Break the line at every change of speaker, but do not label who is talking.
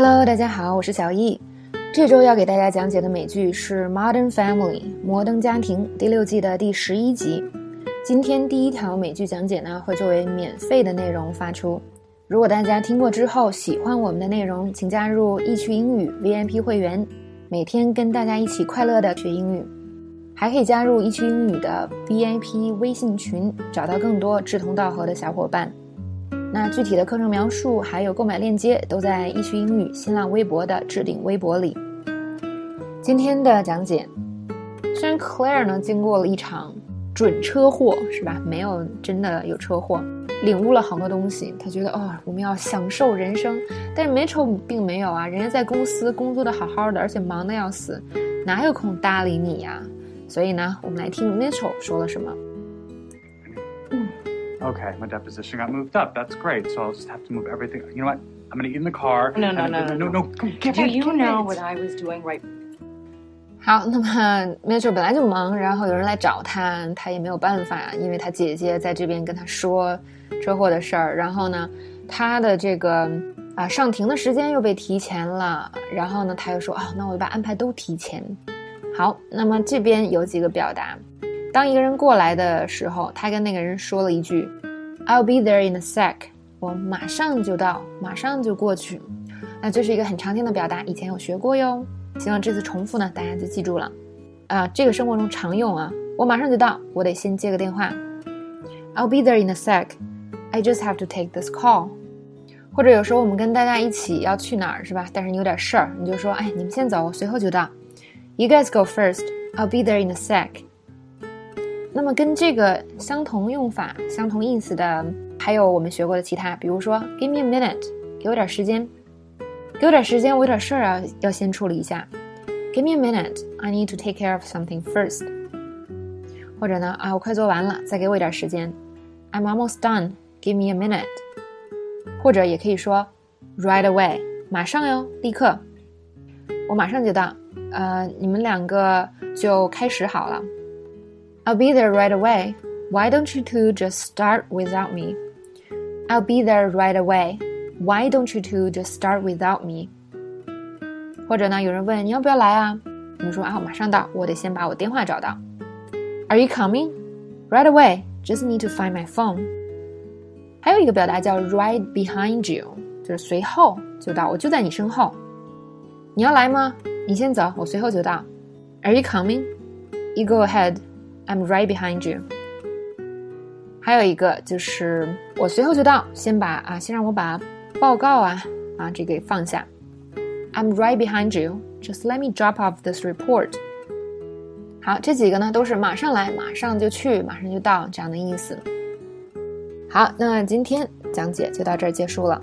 Hello，大家好，我是小易。这周要给大家讲解的美剧是《Modern Family》摩登家庭第六季的第十一集。今天第一条美剧讲解呢，会作为免费的内容发出。如果大家听过之后喜欢我们的内容，请加入易趣英语 VIP 会员，每天跟大家一起快乐的学英语。还可以加入易趣英语的 VIP 微信群，找到更多志同道合的小伙伴。那具体的课程描述还有购买链接都在易趣英语新浪微博的置顶微博里。今天的讲解，虽然 Claire 呢经过了一场准车祸，是吧？没有真的有车祸，领悟了好多东西。他觉得哦，我们要享受人生。但是 Mitchell 并没有啊，人家在公司工作的好好的，而且忙的要死，哪有空搭理你呀？所以呢，我们来听 Mitchell 说了什么。
Okay, my deposition got moved up. That's great. So I'll just have to move everything. You know what? I'm going to get in the car.
No, no, no, no,
no, no. Come, get
Do
it,
you
get
know
it.
what I was doing right
好，那么 Mitchell 本来就忙，然后有人来找他，他也没有办法，因为他姐姐在这边跟他说车祸的事儿，然后呢，他的这个啊上庭的时间又被提前了，然后呢，他又说啊，那我就把安排都提前。好，那么这边有几个表达，当一个人过来的时候，他跟那个人说了一句 "I'll be there in a sec"，我马上就到，马上就过去。那这是一个很常见的表达，以前有学过哟。希望这次重复呢，大家就记住了。啊，这个生活中常用啊，我马上就到，我得先接个电话。I'll be there in a sec. I just have to take this call. 或者有时候我们跟大家一起要去哪儿是吧？但是你有点事儿，你就说，哎，你们先走，我随后就到。You guys go first. I'll be there in a sec. 那么跟这个相同用法、相同意思的，还有我们学过的其他，比如说，Give me a minute，给我点时间，给我点时间，我有点事儿啊，要先处理一下。Give me a minute, I need to take care of something first。或者呢，啊，我快做完了，再给我一点时间。I'm almost done, give me a minute。或者也可以说，right away，马上哟，立刻，我马上就到。呃，你们两个就开始好了。I'll be there right away. Why don't you two just start without me? I'll be there right away. Why don't you two just start without me? 或者呢，有人问你要不要来啊？你说啊，我马上到，我得先把我电话找到。Are you coming? Right away. Just need to find my phone. 还有一个表达叫 right behind you，就是随后就到，我就在你身后。你要来吗？你先走，我随后就到。Are you coming? You go ahead. I'm right behind you. 还有一个就是我随后就到，先把啊，先让我把报告啊啊这个放下。I'm right behind you. Just let me drop off this report. 好，这几个呢都是马上来，马上就去，马上就到这样的意思。好，那今天讲解就到这儿结束了。